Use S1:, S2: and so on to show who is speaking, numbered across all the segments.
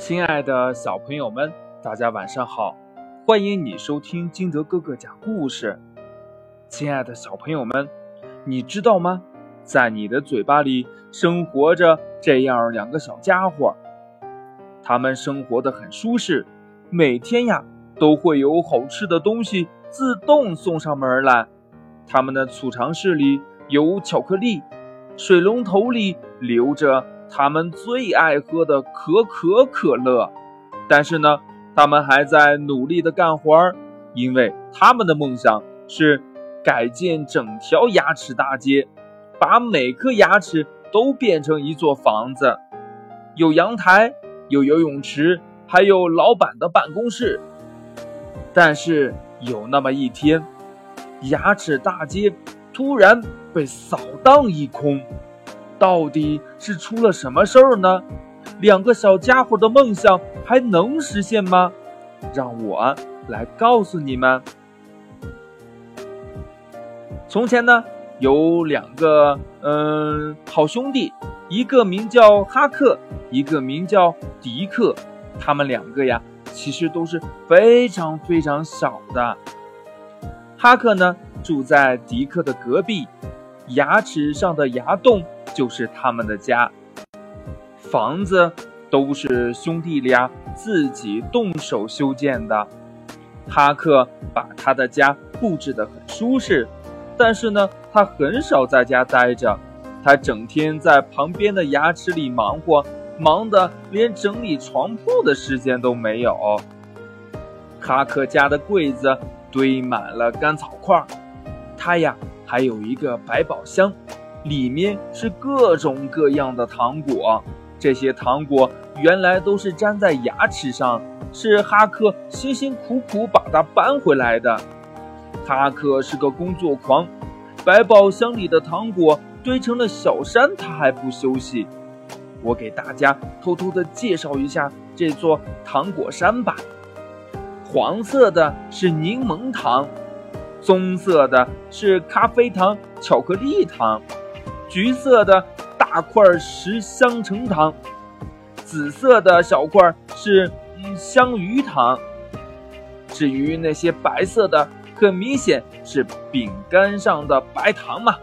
S1: 亲爱的小朋友们，大家晚上好！欢迎你收听金德哥哥讲故事。亲爱的小朋友们，你知道吗？在你的嘴巴里生活着这样两个小家伙，他们生活的很舒适，每天呀都会有好吃的东西自动送上门来。他们的储藏室里有巧克力，水龙头里流着。他们最爱喝的可可可乐，但是呢，他们还在努力的干活儿，因为他们的梦想是改建整条牙齿大街，把每颗牙齿都变成一座房子，有阳台，有游泳池，还有老板的办公室。但是有那么一天，牙齿大街突然被扫荡一空。到底是出了什么事儿呢？两个小家伙的梦想还能实现吗？让我来告诉你们。从前呢，有两个嗯好兄弟，一个名叫哈克，一个名叫迪克。他们两个呀，其实都是非常非常小的。哈克呢，住在迪克的隔壁，牙齿上的牙洞。就是他们的家，房子都是兄弟俩自己动手修建的。哈克把他的家布置得很舒适，但是呢，他很少在家待着，他整天在旁边的牙齿里忙活，忙得连整理床铺的时间都没有。哈克家的柜子堆满了干草块，他呀还有一个百宝箱。里面是各种各样的糖果，这些糖果原来都是粘在牙齿上，是哈克辛辛苦苦把它搬回来的。哈克是个工作狂，百宝箱里的糖果堆成了小山，他还不休息。我给大家偷偷的介绍一下这座糖果山吧。黄色的是柠檬糖，棕色的是咖啡糖、巧克力糖。橘色的大块是香橙糖，紫色的小块是香芋糖。至于那些白色的，很明显是饼干上的白糖嘛。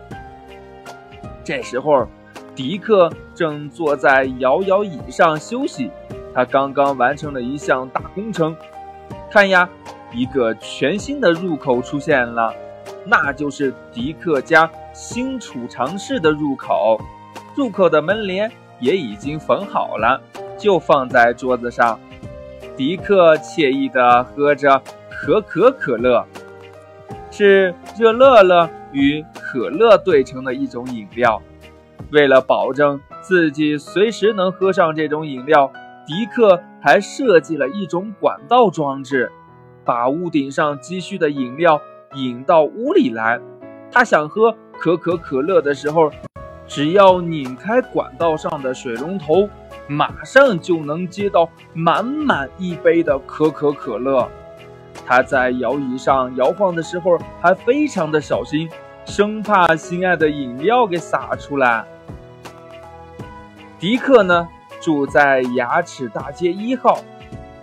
S1: 这时候，迪克正坐在摇摇椅上休息，他刚刚完成了一项大工程。看呀，一个全新的入口出现了。那就是迪克家新储藏室的入口，入口的门帘也已经缝好了，就放在桌子上。迪克惬意地喝着可可可乐，是热乐乐与可乐兑成的一种饮料。为了保证自己随时能喝上这种饮料，迪克还设计了一种管道装置，把屋顶上积蓄的饮料。引到屋里来，他想喝可可可乐的时候，只要拧开管道上的水龙头，马上就能接到满满一杯的可可可乐。他在摇椅上摇晃的时候还非常的小心，生怕心爱的饮料给洒出来。迪克呢，住在牙齿大街一号，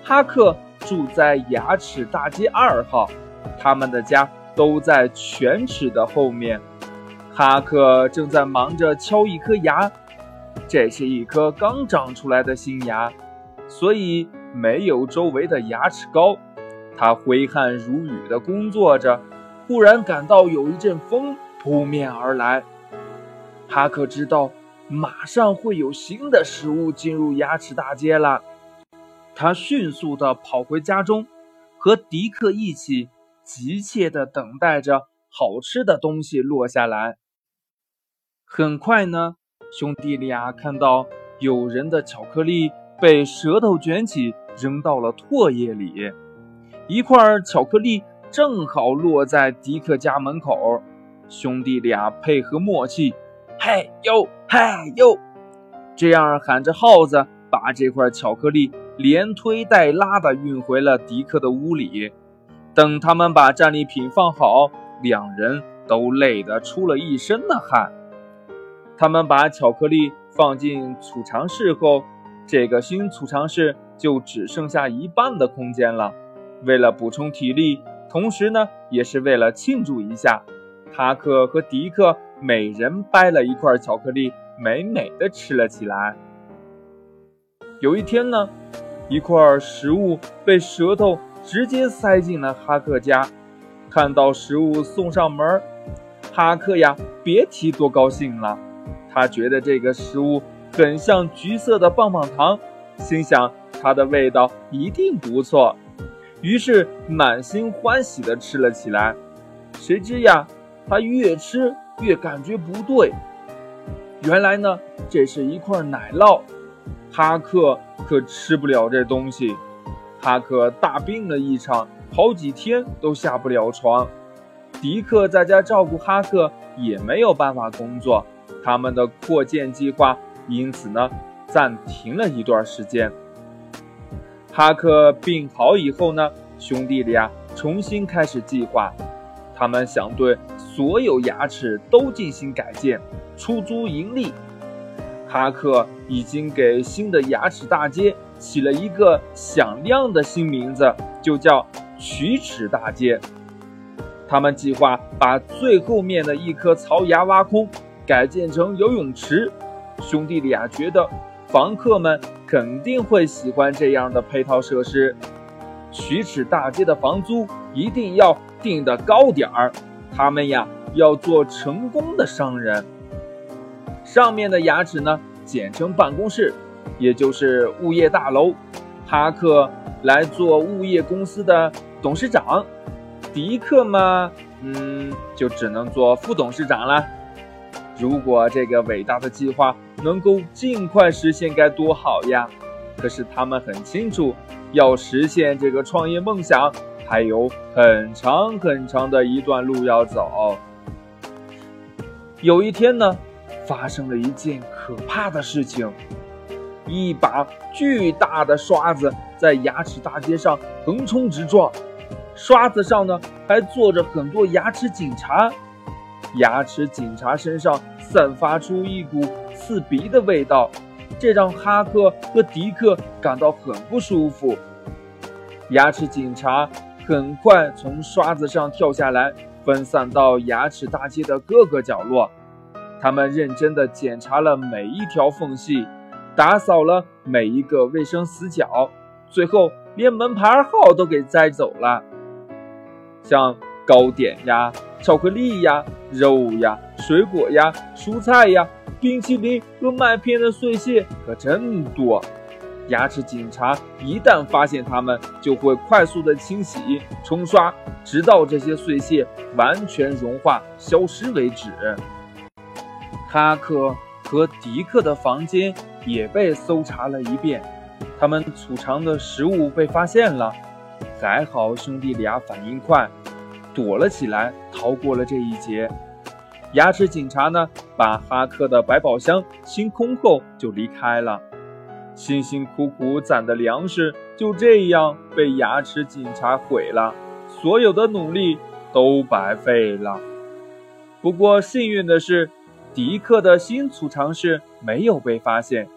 S1: 哈克住在牙齿大街二号。他们的家都在犬齿的后面。哈克正在忙着敲一颗牙，这是一颗刚长出来的新牙，所以没有周围的牙齿高。他挥汗如雨地工作着，忽然感到有一阵风扑面而来。哈克知道马上会有新的食物进入牙齿大街了。他迅速地跑回家中，和迪克一起。急切地等待着好吃的东西落下来。很快呢，兄弟俩看到有人的巧克力被舌头卷起，扔到了唾液里。一块巧克力正好落在迪克家门口。兄弟俩配合默契，嘿呦嘿呦，这样喊着号子，把这块巧克力连推带拉的运回了迪克的屋里。等他们把战利品放好，两人都累得出了一身的汗。他们把巧克力放进储藏室后，这个新储藏室就只剩下一半的空间了。为了补充体力，同时呢，也是为了庆祝一下，哈克和迪克每人掰了一块巧克力，美美的吃了起来。有一天呢，一块食物被舌头直接塞进了哈克家。看到食物送上门，哈克呀，别提多高兴了。他觉得这个食物很像橘色的棒棒糖，心想它的味道一定不错，于是满心欢喜地吃了起来。谁知呀，他越吃越感觉不对。原来呢，这是一块奶酪。哈克可吃不了这东西，哈克大病了一场。好几天都下不了床，迪克在家照顾哈克也没有办法工作，他们的扩建计划因此呢暂停了一段时间。哈克病好以后呢，兄弟俩重新开始计划，他们想对所有牙齿都进行改建，出租盈利。哈克已经给新的牙齿大街起了一个响亮的新名字，就叫。龋齿大街，他们计划把最后面的一颗槽牙挖空，改建成游泳池。兄弟俩觉得房客们肯定会喜欢这样的配套设施。龋齿大街的房租一定要定得高点儿，他们呀要做成功的商人。上面的牙齿呢，简称办公室，也就是物业大楼。哈克来做物业公司的。董事长，迪克嘛，嗯，就只能做副董事长了。如果这个伟大的计划能够尽快实现，该多好呀！可是他们很清楚，要实现这个创业梦想，还有很长很长的一段路要走。有一天呢，发生了一件可怕的事情，一把巨大的刷子在牙齿大街上横冲直撞。刷子上呢，还坐着很多牙齿警察。牙齿警察身上散发出一股刺鼻的味道，这让哈克和迪克感到很不舒服。牙齿警察很快从刷子上跳下来，分散到牙齿大街的各个角落。他们认真地检查了每一条缝隙，打扫了每一个卫生死角，最后连门牌号都给摘走了。像糕点呀、巧克力呀、肉呀、水果呀、蔬菜呀、冰淇淋和麦片的碎屑可真多。牙齿警察一旦发现它们，就会快速的清洗、冲刷，直到这些碎屑完全融化消失为止。哈克和迪克的房间也被搜查了一遍，他们储藏的食物被发现了。还好兄弟俩反应快，躲了起来，逃过了这一劫。牙齿警察呢，把哈克的百宝箱清空后就离开了。辛辛苦苦攒的粮食就这样被牙齿警察毁了，所有的努力都白费了。不过幸运的是，迪克的新储藏室没有被发现，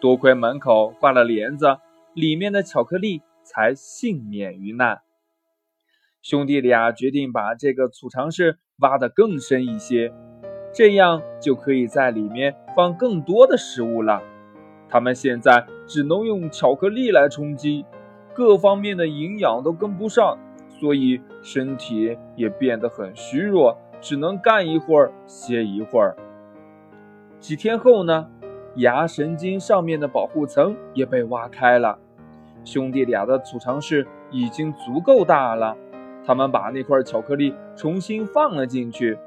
S1: 多亏门口挂了帘子，里面的巧克力。才幸免于难。兄弟俩决定把这个储藏室挖得更深一些，这样就可以在里面放更多的食物了。他们现在只能用巧克力来充饥，各方面的营养都跟不上，所以身体也变得很虚弱，只能干一会儿歇一会儿。几天后呢，牙神经上面的保护层也被挖开了。兄弟俩的储藏室已经足够大了，他们把那块巧克力重新放了进去。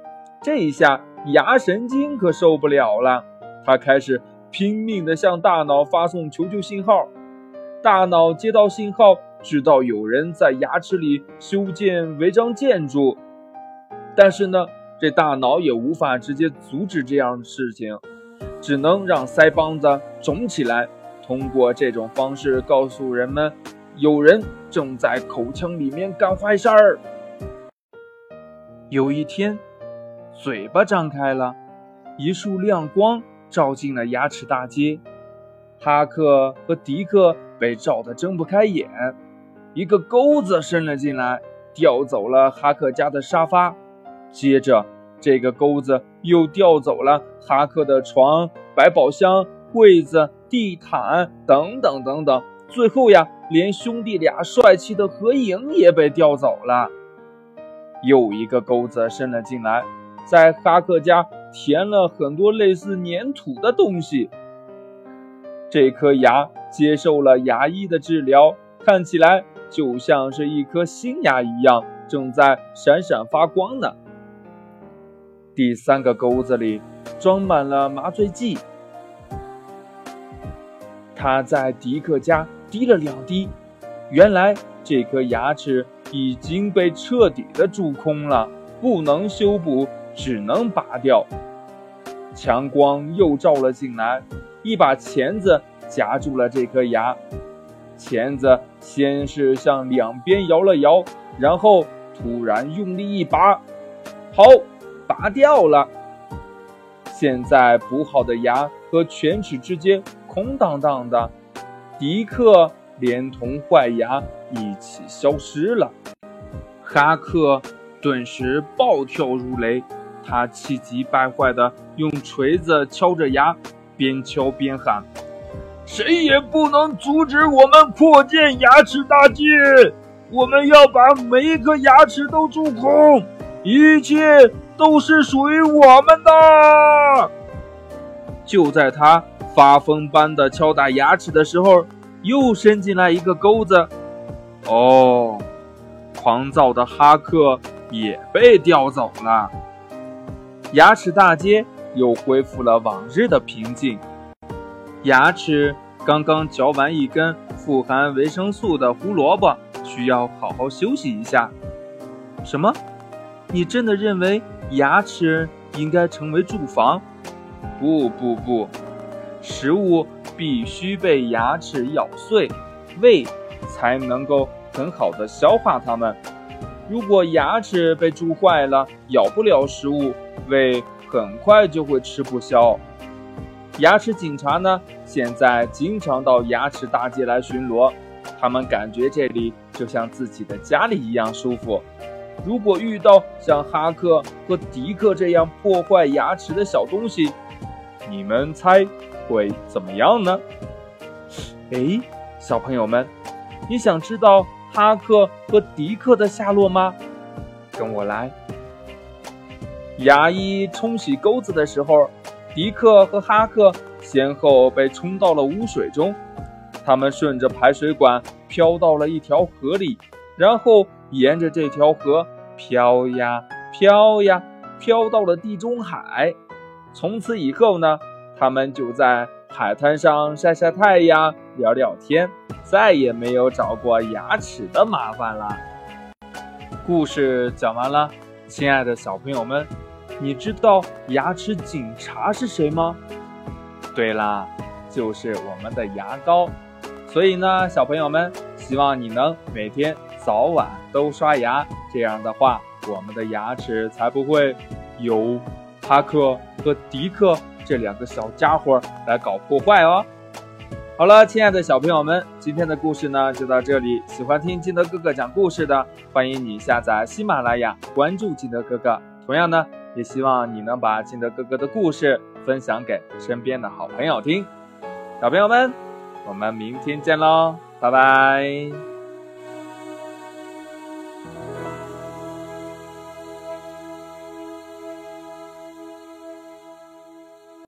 S1: 这一下，牙神经可受不了了，他开始拼命地向大脑发送求救信号。大脑接到信号，知道有人在牙齿里修建违章建筑，但是呢，这大脑也无法直接阻止这样的事情，只能让腮帮子肿起来。通过这种方式告诉人们，有人正在口腔里面干坏事儿。有一天，嘴巴张开了，一束亮光照进了牙齿大街。哈克和迪克被照得睁不开眼。一个钩子伸了进来，调走了哈克家的沙发。接着，这个钩子又调走了哈克的床、百宝箱、柜子、地毯等等等等。最后呀，连兄弟俩帅气的合影也被调走了。又一个钩子伸了进来，在哈克家填了很多类似粘土的东西。这颗牙接受了牙医的治疗，看起来就像是一颗新牙一样，正在闪闪发光呢。第三个钩子里装满了麻醉剂，他在迪克家滴了两滴，原来这颗牙齿已经被彻底的蛀空了，不能修补，只能拔掉。强光又照了进来。一把钳子夹住了这颗牙，钳子先是向两边摇了摇，然后突然用力一拔，好，拔掉了。现在补好的牙和犬齿之间空荡荡的，迪克连同坏牙一起消失了。哈克顿时暴跳如雷，他气急败坏地用锤子敲着牙。边敲边喊：“谁也不能阻止我们扩建牙齿大街！我们要把每一颗牙齿都蛀空，一切都是属于我们的！”就在他发疯般的敲打牙齿的时候，又伸进来一个钩子。哦，狂躁的哈克也被叼走了。牙齿大街。又恢复了往日的平静。牙齿刚刚嚼完一根富含维生素的胡萝卜，需要好好休息一下。什么？你真的认为牙齿应该成为住房？不不不，食物必须被牙齿咬碎，胃才能够很好的消化它们。如果牙齿被蛀坏了，咬不了食物，胃。很快就会吃不消。牙齿警察呢，现在经常到牙齿大街来巡逻，他们感觉这里就像自己的家里一样舒服。如果遇到像哈克和迪克这样破坏牙齿的小东西，你们猜会怎么样呢？哎，小朋友们，你想知道哈克和迪克的下落吗？跟我来。牙医冲洗钩子的时候，迪克和哈克先后被冲到了污水中。他们顺着排水管飘到了一条河里，然后沿着这条河飘呀飘呀，飘到了地中海。从此以后呢，他们就在海滩上晒晒太阳、聊聊天，再也没有找过牙齿的麻烦了。故事讲完了，亲爱的小朋友们。你知道牙齿警察是谁吗？对啦，就是我们的牙膏。所以呢，小朋友们，希望你能每天早晚都刷牙，这样的话，我们的牙齿才不会有哈克和迪克这两个小家伙来搞破坏哦。好了，亲爱的小朋友们，今天的故事呢就到这里。喜欢听金德哥哥讲故事的，欢迎你下载喜马拉雅，关注金德哥哥。同样呢。也希望你能把金德哥哥的故事分享给身边的好朋友听。小朋友们，我们明天见喽，拜拜。